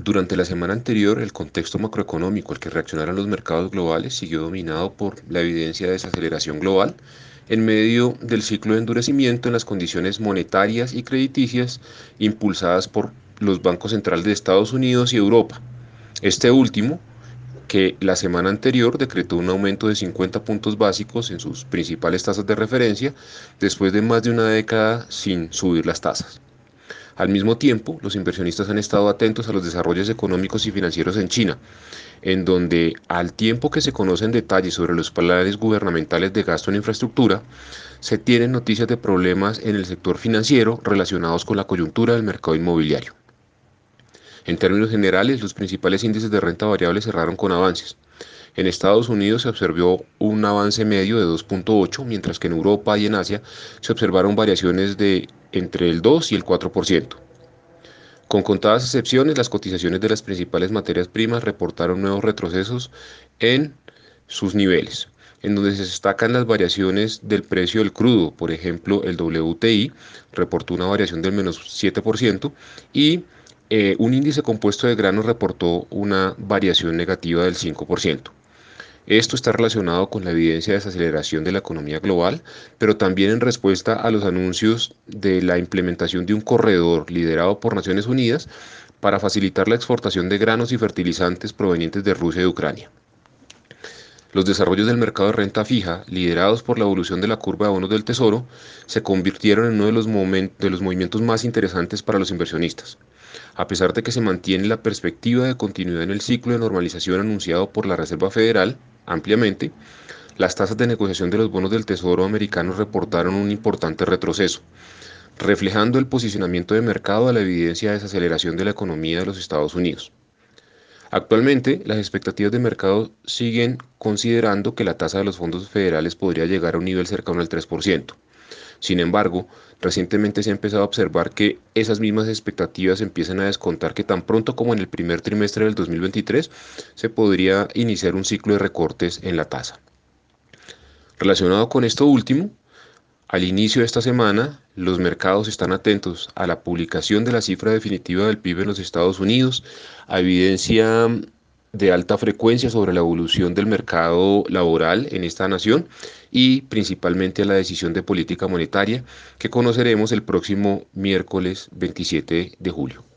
Durante la semana anterior, el contexto macroeconómico al que reaccionaron los mercados globales siguió dominado por la evidencia de desaceleración global en medio del ciclo de endurecimiento en las condiciones monetarias y crediticias impulsadas por los bancos centrales de Estados Unidos y Europa. Este último, que la semana anterior decretó un aumento de 50 puntos básicos en sus principales tasas de referencia después de más de una década sin subir las tasas. Al mismo tiempo, los inversionistas han estado atentos a los desarrollos económicos y financieros en China, en donde al tiempo que se conocen detalles sobre los planes gubernamentales de gasto en infraestructura, se tienen noticias de problemas en el sector financiero relacionados con la coyuntura del mercado inmobiliario. En términos generales, los principales índices de renta variable cerraron con avances. En Estados Unidos se observó un avance medio de 2.8, mientras que en Europa y en Asia se observaron variaciones de entre el 2 y el 4%. Con contadas excepciones, las cotizaciones de las principales materias primas reportaron nuevos retrocesos en sus niveles, en donde se destacan las variaciones del precio del crudo. Por ejemplo, el WTI reportó una variación del menos 7% y eh, un índice compuesto de granos reportó una variación negativa del 5%. Esto está relacionado con la evidencia de desaceleración de la economía global, pero también en respuesta a los anuncios de la implementación de un corredor liderado por Naciones Unidas para facilitar la exportación de granos y fertilizantes provenientes de Rusia y Ucrania. Los desarrollos del mercado de renta fija, liderados por la evolución de la curva de bonos del Tesoro, se convirtieron en uno de los, de los movimientos más interesantes para los inversionistas. A pesar de que se mantiene la perspectiva de continuidad en el ciclo de normalización anunciado por la Reserva Federal, ampliamente, las tasas de negociación de los bonos del Tesoro americano reportaron un importante retroceso, reflejando el posicionamiento de mercado a la evidencia de desaceleración de la economía de los Estados Unidos. Actualmente, las expectativas de mercado siguen considerando que la tasa de los fondos federales podría llegar a un nivel cercano al 3%. Sin embargo, recientemente se ha empezado a observar que esas mismas expectativas empiezan a descontar que tan pronto como en el primer trimestre del 2023 se podría iniciar un ciclo de recortes en la tasa. Relacionado con esto último, al inicio de esta semana, los mercados están atentos a la publicación de la cifra definitiva del PIB en los Estados Unidos, a evidencia de alta frecuencia sobre la evolución del mercado laboral en esta nación y principalmente a la decisión de política monetaria que conoceremos el próximo miércoles 27 de julio.